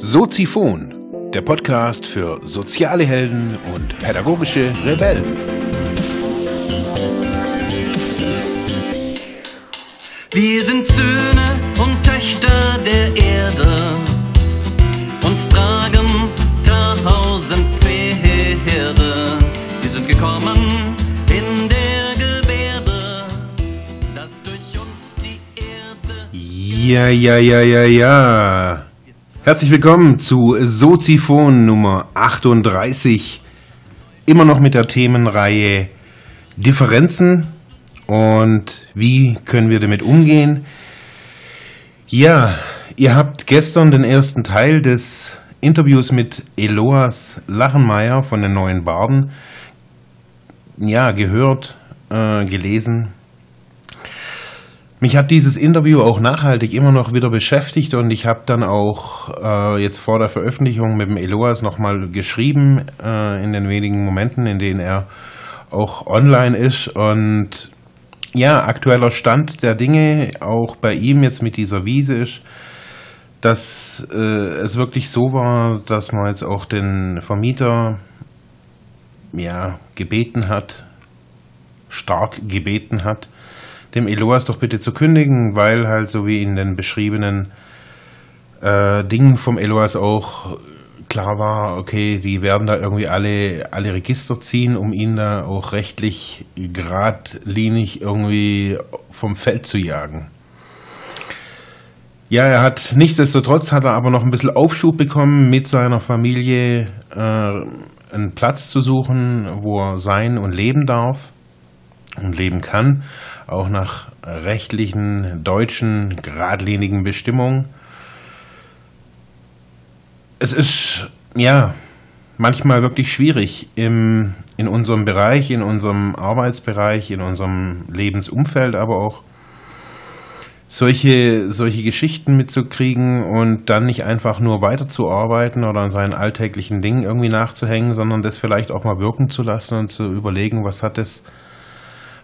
Soziphon, der Podcast für soziale Helden und pädagogische Rebellen. Wir sind Söhne und Töchter der Erde. Ja, ja, ja, ja, ja. Herzlich willkommen zu Soziphon Nummer 38. Immer noch mit der Themenreihe Differenzen und wie können wir damit umgehen. Ja, ihr habt gestern den ersten Teil des Interviews mit Eloas Lachenmeier von den Neuen Barden ja, gehört, äh, gelesen. Mich hat dieses Interview auch nachhaltig immer noch wieder beschäftigt und ich habe dann auch äh, jetzt vor der Veröffentlichung mit dem Eloas nochmal geschrieben äh, in den wenigen Momenten, in denen er auch online ist. Und ja, aktueller Stand der Dinge auch bei ihm jetzt mit dieser Wiese ist, dass äh, es wirklich so war, dass man jetzt auch den Vermieter ja, gebeten hat, stark gebeten hat, dem Eloas doch bitte zu kündigen, weil halt so wie in den beschriebenen äh, Dingen vom Eloas auch klar war, okay, die werden da irgendwie alle, alle Register ziehen, um ihn da auch rechtlich geradlinig irgendwie vom Feld zu jagen. Ja, er hat nichtsdestotrotz hat er aber noch ein bisschen Aufschub bekommen, mit seiner Familie äh, einen Platz zu suchen, wo er sein und leben darf und leben kann, auch nach rechtlichen deutschen geradlinigen Bestimmungen. Es ist ja manchmal wirklich schwierig im, in unserem Bereich, in unserem Arbeitsbereich, in unserem Lebensumfeld, aber auch solche, solche Geschichten mitzukriegen und dann nicht einfach nur weiterzuarbeiten oder an seinen alltäglichen Dingen irgendwie nachzuhängen, sondern das vielleicht auch mal wirken zu lassen und zu überlegen, was hat es,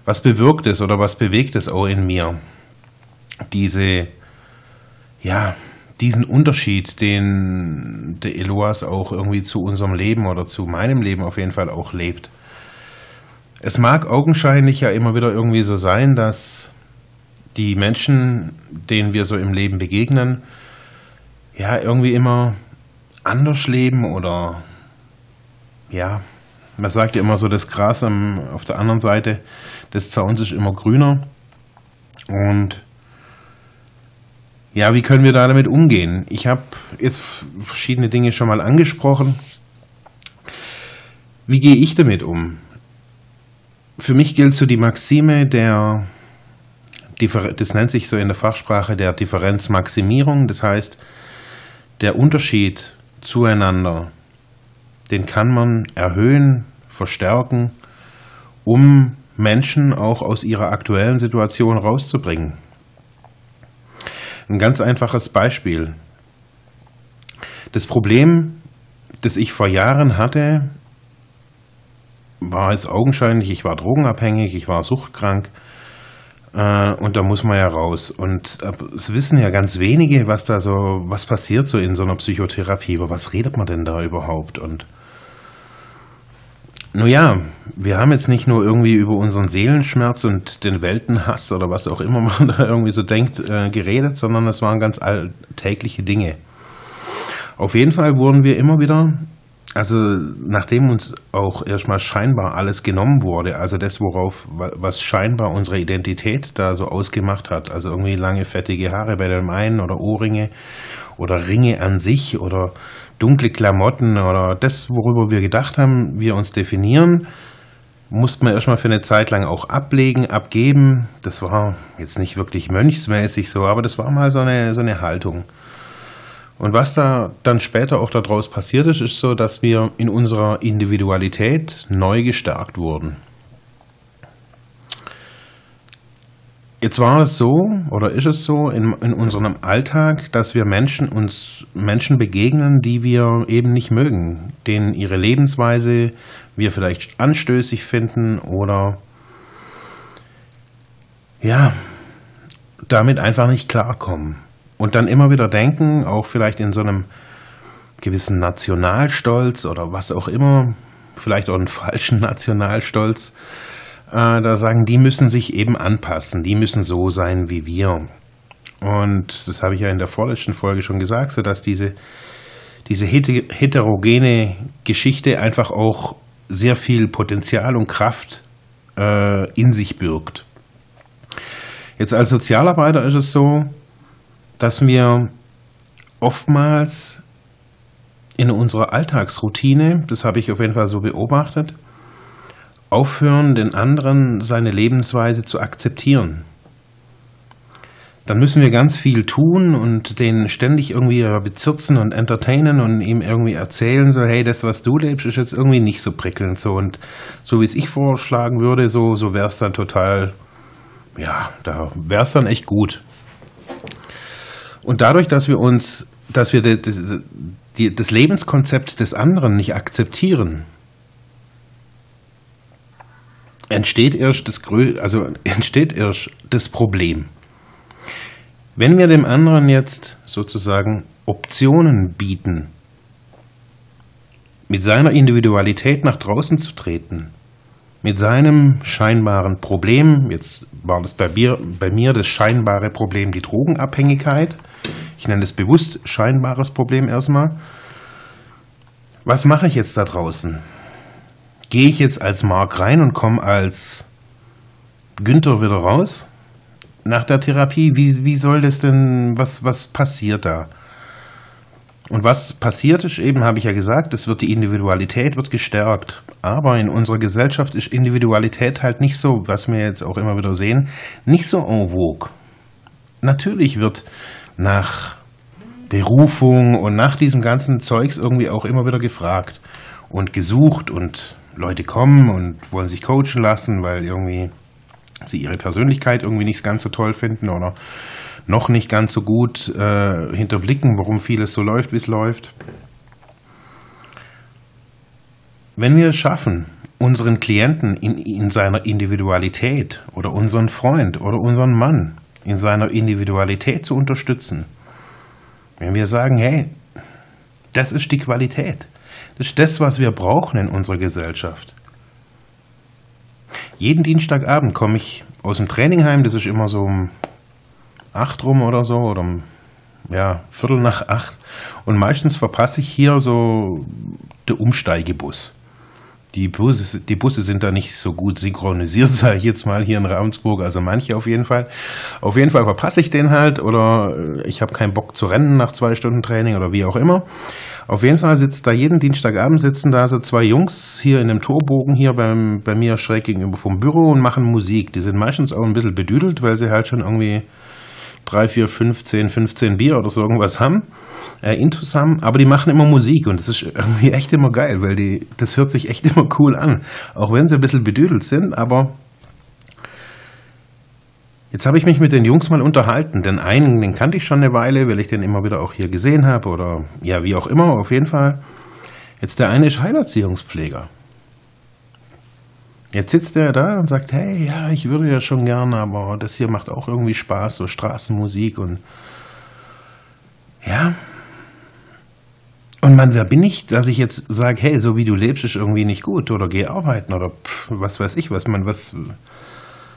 was bewirkt es oder was bewegt es auch in mir. Diese, ja, diesen Unterschied, den der Eloas auch irgendwie zu unserem Leben oder zu meinem Leben auf jeden Fall auch lebt. Es mag augenscheinlich ja immer wieder irgendwie so sein, dass die Menschen, denen wir so im Leben begegnen, ja, irgendwie immer anders leben oder ja, man sagt ja immer so, das Gras am, auf der anderen Seite des Zauns ist immer grüner. Und ja, wie können wir da damit umgehen? Ich habe jetzt verschiedene Dinge schon mal angesprochen. Wie gehe ich damit um? Für mich gilt so die Maxime der das nennt sich so in der Fachsprache der Differenzmaximierung. Das heißt, der Unterschied zueinander, den kann man erhöhen, verstärken, um Menschen auch aus ihrer aktuellen Situation rauszubringen. Ein ganz einfaches Beispiel. Das Problem, das ich vor Jahren hatte, war jetzt augenscheinlich, ich war drogenabhängig, ich war suchtkrank äh, und da muss man ja raus. Und äh, es wissen ja ganz wenige, was da so, was passiert so in so einer Psychotherapie. Über was redet man denn da überhaupt? Und nun ja, wir haben jetzt nicht nur irgendwie über unseren Seelenschmerz und den Weltenhass oder was auch immer man da irgendwie so denkt, äh, geredet, sondern es waren ganz alltägliche Dinge. Auf jeden Fall wurden wir immer wieder also nachdem uns auch erstmal scheinbar alles genommen wurde, also das, worauf, was scheinbar unsere Identität da so ausgemacht hat, also irgendwie lange fettige Haare bei dem einen oder Ohrringe oder Ringe an sich oder dunkle Klamotten oder das, worüber wir gedacht haben, wir uns definieren, mussten wir erstmal für eine Zeit lang auch ablegen, abgeben. Das war jetzt nicht wirklich mönchsmäßig so, aber das war mal so eine, so eine Haltung. Und was da dann später auch daraus passiert ist, ist so, dass wir in unserer Individualität neu gestärkt wurden. Jetzt war es so oder ist es so in, in unserem Alltag, dass wir Menschen uns Menschen begegnen, die wir eben nicht mögen, denen ihre Lebensweise wir vielleicht anstößig finden oder ja, damit einfach nicht klarkommen. Und dann immer wieder denken, auch vielleicht in so einem gewissen Nationalstolz oder was auch immer, vielleicht auch einen falschen Nationalstolz, äh, da sagen, die müssen sich eben anpassen, die müssen so sein wie wir. Und das habe ich ja in der vorletzten Folge schon gesagt, so dass diese, diese heterogene Geschichte einfach auch sehr viel Potenzial und Kraft äh, in sich birgt. Jetzt als Sozialarbeiter ist es so, dass wir oftmals in unserer Alltagsroutine, das habe ich auf jeden Fall so beobachtet, aufhören, den anderen seine Lebensweise zu akzeptieren. Dann müssen wir ganz viel tun und den ständig irgendwie bezirzen und entertainen und ihm irgendwie erzählen, so, hey, das, was du lebst, ist jetzt irgendwie nicht so prickelnd. So, und so wie es ich vorschlagen würde, so, so wäre es dann total, ja, da wäre es dann echt gut. Und dadurch, dass wir uns, dass wir die, die, das Lebenskonzept des anderen nicht akzeptieren, entsteht erst das, also entsteht erst das Problem. Wenn wir dem anderen jetzt sozusagen Optionen bieten, mit seiner Individualität nach draußen zu treten, mit seinem scheinbaren Problem, jetzt war das bei mir, bei mir das scheinbare Problem die Drogenabhängigkeit, ich nenne es bewusst scheinbares Problem erstmal, was mache ich jetzt da draußen? Gehe ich jetzt als Mark rein und komme als Günther wieder raus? Nach der Therapie, wie, wie soll das denn, was, was passiert da? Und was passiert ist, eben habe ich ja gesagt, es wird die Individualität wird gestärkt. Aber in unserer Gesellschaft ist Individualität halt nicht so, was wir jetzt auch immer wieder sehen, nicht so en vogue. Natürlich wird nach Berufung und nach diesem ganzen Zeugs irgendwie auch immer wieder gefragt und gesucht und Leute kommen und wollen sich coachen lassen, weil irgendwie sie ihre Persönlichkeit irgendwie nicht ganz so toll finden oder noch nicht ganz so gut äh, hinterblicken, warum vieles so läuft, wie es läuft. Wenn wir es schaffen, unseren Klienten in, in seiner Individualität oder unseren Freund oder unseren Mann in seiner Individualität zu unterstützen, wenn wir sagen, hey, das ist die Qualität, das ist das, was wir brauchen in unserer Gesellschaft. Jeden Dienstagabend komme ich aus dem Trainingheim, das ist immer so um acht rum oder so, oder um ja, Viertel nach acht. Und meistens verpasse ich hier so den Umsteigebus. Die Busse, die Busse sind da nicht so gut synchronisiert, sage ich jetzt mal hier in Ravensburg, also manche auf jeden Fall. Auf jeden Fall verpasse ich den halt oder ich habe keinen Bock zu rennen nach zwei Stunden Training oder wie auch immer. Auf jeden Fall sitzt da jeden Dienstagabend sitzen da so zwei Jungs hier in dem Torbogen hier beim, bei mir schräg gegenüber vom Büro und machen Musik. Die sind meistens auch ein bisschen bedüdelt, weil sie halt schon irgendwie drei, vier, 15, 15 Bier oder so irgendwas haben, äh, Intus haben, aber die machen immer Musik und das ist irgendwie echt immer geil, weil die, das hört sich echt immer cool an. Auch wenn sie ein bisschen bedüdelt sind, aber Jetzt habe ich mich mit den Jungs mal unterhalten, denn einen, den kannte ich schon eine Weile, weil ich den immer wieder auch hier gesehen habe oder ja, wie auch immer, auf jeden Fall. Jetzt der eine ist Heilerziehungspfleger. Jetzt sitzt er da und sagt, hey, ja, ich würde ja schon gerne, aber das hier macht auch irgendwie Spaß, so Straßenmusik und ja. Und man, wer bin ich, dass ich jetzt sage, hey, so wie du lebst, ist irgendwie nicht gut oder geh arbeiten oder pff, was weiß ich, was man, was,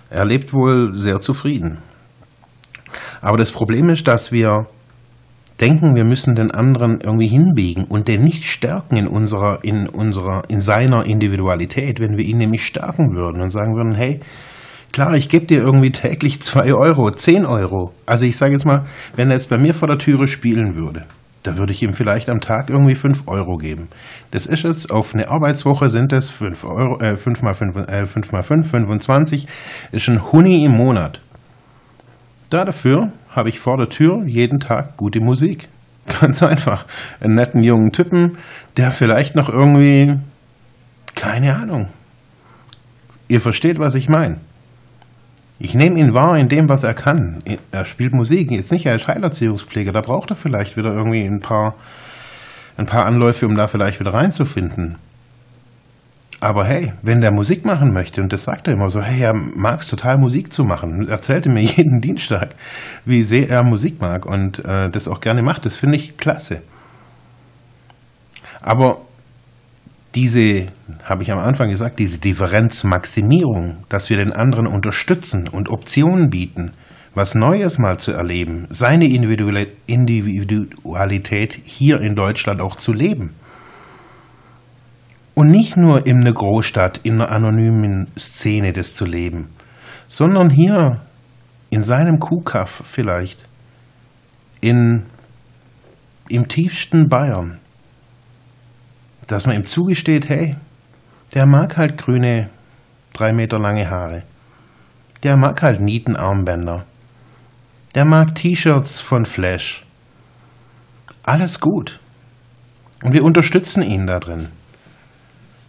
er lebt wohl sehr zufrieden. Aber das Problem ist, dass wir denken, wir müssen den anderen irgendwie hinbiegen und den nicht stärken in unserer, in unserer, in seiner Individualität, wenn wir ihn nämlich stärken würden und sagen würden, hey, klar, ich gebe dir irgendwie täglich zwei Euro, zehn Euro. Also ich sage jetzt mal, wenn er jetzt bei mir vor der Türe spielen würde, da würde ich ihm vielleicht am Tag irgendwie 5 Euro geben. Das ist jetzt auf eine Arbeitswoche sind das 5 Euro, äh, 5 mal 5, äh, 5 mal 5, 25, ist ein Huni im Monat. Da dafür habe ich vor der Tür jeden Tag gute Musik. Ganz einfach. Einen netten jungen Typen, der vielleicht noch irgendwie, keine Ahnung. Ihr versteht, was ich meine. Ich nehme ihn wahr in dem, was er kann. Er spielt Musik, jetzt nicht als Heilerziehungspfleger. Da braucht er vielleicht wieder irgendwie ein paar, ein paar Anläufe, um da vielleicht wieder reinzufinden. Aber hey, wenn der Musik machen möchte, und das sagt er immer so, hey, er mag es total Musik zu machen, erzählte mir jeden Dienstag, wie sehr er Musik mag und äh, das auch gerne macht, das finde ich klasse. Aber diese, habe ich am Anfang gesagt, diese Differenzmaximierung, dass wir den anderen unterstützen und Optionen bieten, was Neues mal zu erleben, seine Individualität hier in Deutschland auch zu leben. Und nicht nur in einer Großstadt, in einer anonymen Szene das zu leben, sondern hier in seinem Kuhkaff vielleicht, in, im tiefsten Bayern, dass man ihm zugesteht, hey, der mag halt grüne, drei Meter lange Haare. Der mag halt Nietenarmbänder. Der mag T-Shirts von Flash. Alles gut. Und wir unterstützen ihn da drin.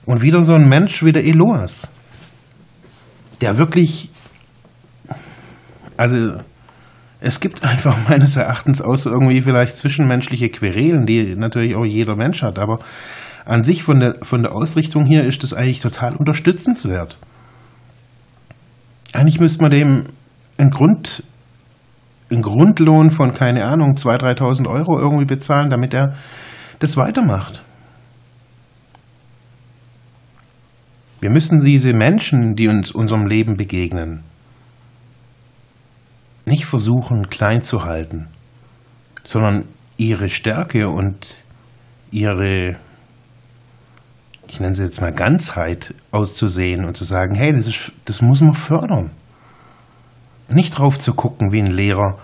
Und wieder so ein Mensch wie der Eloas, der wirklich, also es gibt einfach meines Erachtens außer irgendwie vielleicht zwischenmenschliche Querelen, die natürlich auch jeder Mensch hat, aber an sich von der, von der Ausrichtung hier ist das eigentlich total unterstützenswert. Eigentlich müsste man dem einen, Grund, einen Grundlohn von, keine Ahnung, 2.000, 3.000 Euro irgendwie bezahlen, damit er das weitermacht. Wir müssen diese Menschen, die uns unserem Leben begegnen, nicht versuchen klein zu halten, sondern ihre Stärke und ihre ich nenne sie jetzt mal Ganzheit auszusehen und zu sagen, hey, das, ist, das muss man fördern. Nicht drauf zu gucken wie ein Lehrer,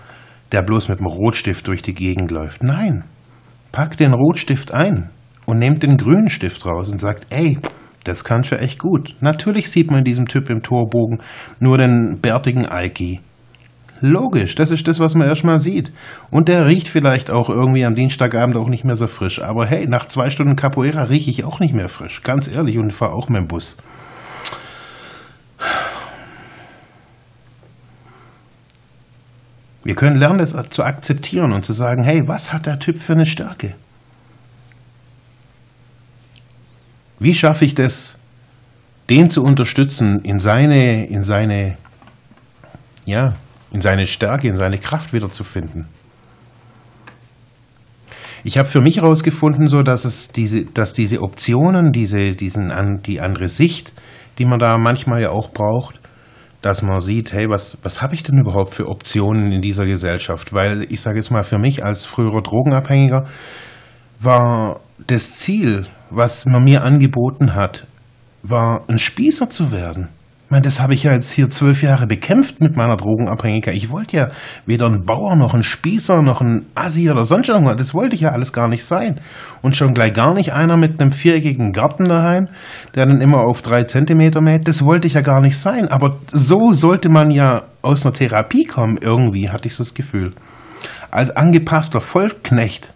der bloß mit dem Rotstift durch die Gegend läuft. Nein, pack den Rotstift ein und nehmt den grünen Stift raus und sagt, ey, das kannst du echt gut. Natürlich sieht man diesem Typ im Torbogen nur den bärtigen Alki. Logisch, das ist das, was man erstmal sieht. Und der riecht vielleicht auch irgendwie am Dienstagabend auch nicht mehr so frisch. Aber hey, nach zwei Stunden Capoeira rieche ich auch nicht mehr frisch. Ganz ehrlich und fahre auch mit dem Bus. Wir können lernen, das zu akzeptieren und zu sagen, hey, was hat der Typ für eine Stärke? Wie schaffe ich das, den zu unterstützen, in seine, in seine, ja, in seine Stärke, in seine Kraft wiederzufinden. Ich habe für mich herausgefunden, so dass es diese, dass diese Optionen, diese, diesen, die andere Sicht, die man da manchmal ja auch braucht, dass man sieht, hey, was, was habe ich denn überhaupt für Optionen in dieser Gesellschaft? Weil ich sage jetzt mal, für mich als früherer Drogenabhängiger war das Ziel, was man mir angeboten hat, war ein Spießer zu werden. Ich meine, das habe ich ja jetzt hier zwölf Jahre bekämpft mit meiner Drogenabhängigkeit. Ich wollte ja weder ein Bauer noch ein Spießer noch ein Assi oder sonst irgendwas. Das wollte ich ja alles gar nicht sein. Und schon gleich gar nicht einer mit einem viereckigen Garten daheim, der dann immer auf drei Zentimeter mäht. Das wollte ich ja gar nicht sein. Aber so sollte man ja aus einer Therapie kommen. Irgendwie hatte ich so das Gefühl. Als angepasster Vollknecht.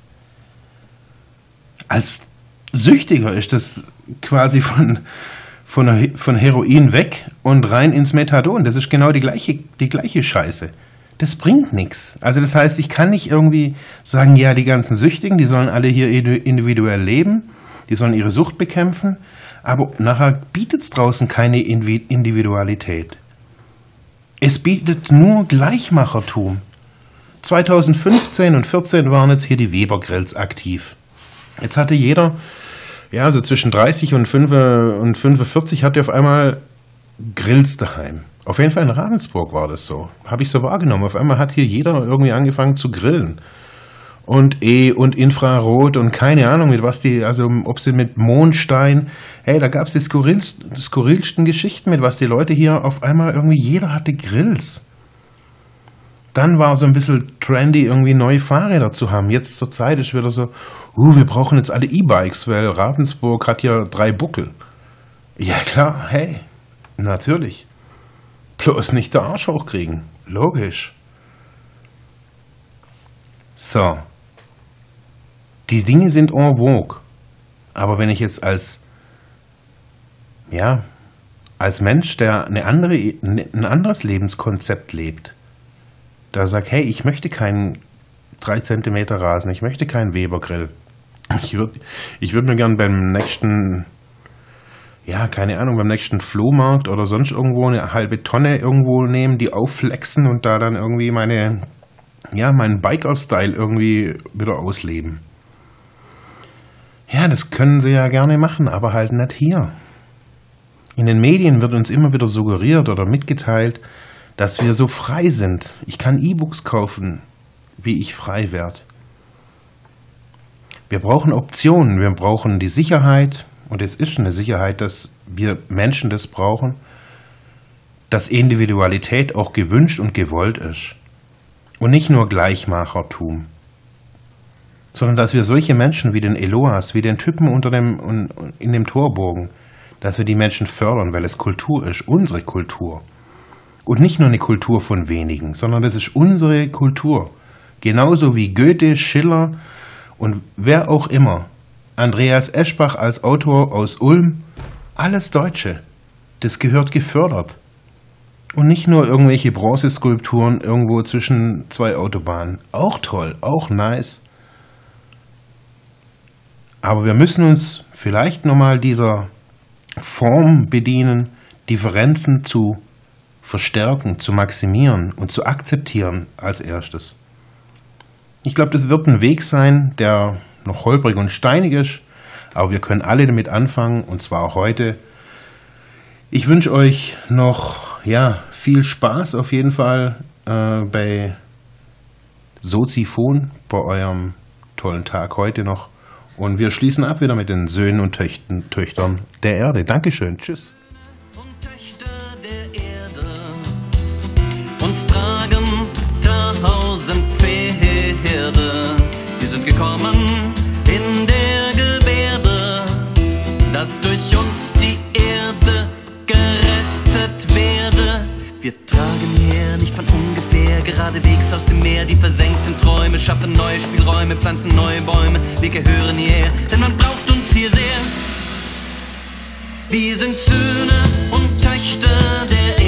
Als Süchtiger ist das quasi von von, von Heroin weg und rein ins Methadon. Das ist genau die gleiche, die gleiche Scheiße. Das bringt nichts. Also das heißt, ich kann nicht irgendwie sagen, ja, die ganzen Süchtigen, die sollen alle hier individuell leben, die sollen ihre Sucht bekämpfen, aber nachher bietet es draußen keine Individualität. Es bietet nur Gleichmachertum. 2015 und 2014 waren jetzt hier die Weber-Grills aktiv. Jetzt hatte jeder ja, also zwischen 30 und, 5, und 45 hatte auf einmal Grills daheim. Auf jeden Fall in Ravensburg war das so. Habe ich so wahrgenommen. Auf einmal hat hier jeder irgendwie angefangen zu grillen. Und E und Infrarot und keine Ahnung mit was die, also ob sie mit Mondstein, hey, da gab es die skurrilsten, skurrilsten Geschichten mit, was die Leute hier auf einmal irgendwie, jeder hatte Grills. Dann war so ein bisschen trendy, irgendwie neue Fahrräder zu haben. Jetzt zur Zeit ist wieder so, uh, wir brauchen jetzt alle E-Bikes, weil Ravensburg hat ja drei Buckel. Ja klar, hey, natürlich. Bloß nicht der Arsch hochkriegen. Logisch. So. Die Dinge sind en vogue. Aber wenn ich jetzt als, ja, als Mensch, der eine andere, ein anderes Lebenskonzept lebt, da sagt, hey, ich möchte keinen 3 cm Rasen, ich möchte keinen Webergrill. Ich würde ich würd mir gern beim nächsten ja, keine Ahnung, beim nächsten Flohmarkt oder sonst irgendwo eine halbe Tonne irgendwo nehmen, die aufflexen und da dann irgendwie meine, ja, meinen Biker-Style irgendwie wieder ausleben. Ja, das können sie ja gerne machen, aber halt nicht hier. In den Medien wird uns immer wieder suggeriert oder mitgeteilt, dass wir so frei sind. Ich kann E-Books kaufen, wie ich frei werde. Wir brauchen Optionen, wir brauchen die Sicherheit, und es ist eine Sicherheit, dass wir Menschen das brauchen, dass Individualität auch gewünscht und gewollt ist. Und nicht nur Gleichmachertum sondern dass wir solche Menschen wie den Eloas, wie den Typen unter dem, in dem Torbogen, dass wir die Menschen fördern, weil es Kultur ist, unsere Kultur. Und nicht nur eine Kultur von wenigen, sondern das ist unsere Kultur. Genauso wie Goethe, Schiller und wer auch immer. Andreas Eschbach als Autor aus Ulm, alles Deutsche. Das gehört gefördert. Und nicht nur irgendwelche Bronzeskulpturen irgendwo zwischen zwei Autobahnen. Auch toll, auch nice. Aber wir müssen uns vielleicht nochmal dieser Form bedienen, Differenzen zu verstärken, zu maximieren und zu akzeptieren als erstes. Ich glaube, das wird ein Weg sein, der noch holprig und steinig ist, aber wir können alle damit anfangen und zwar auch heute. Ich wünsche euch noch ja, viel Spaß auf jeden Fall äh, bei Soziphon, bei eurem tollen Tag heute noch. Und wir schließen ab wieder mit den Söhnen und Töchtern der Erde. Dankeschön. Tschüss. Uns tragen tausend Pferde. Wir sind gekommen in der Gebärde, dass durch uns die Erde gerettet werde. Wir tragen her nicht von ungefähr, geradewegs aus dem Meer die versenkten Träume, schaffen neue Spielräume, pflanzen neue Bäume. Wir gehören hierher, denn man braucht uns hier sehr. Wir sind Söhne und Töchter der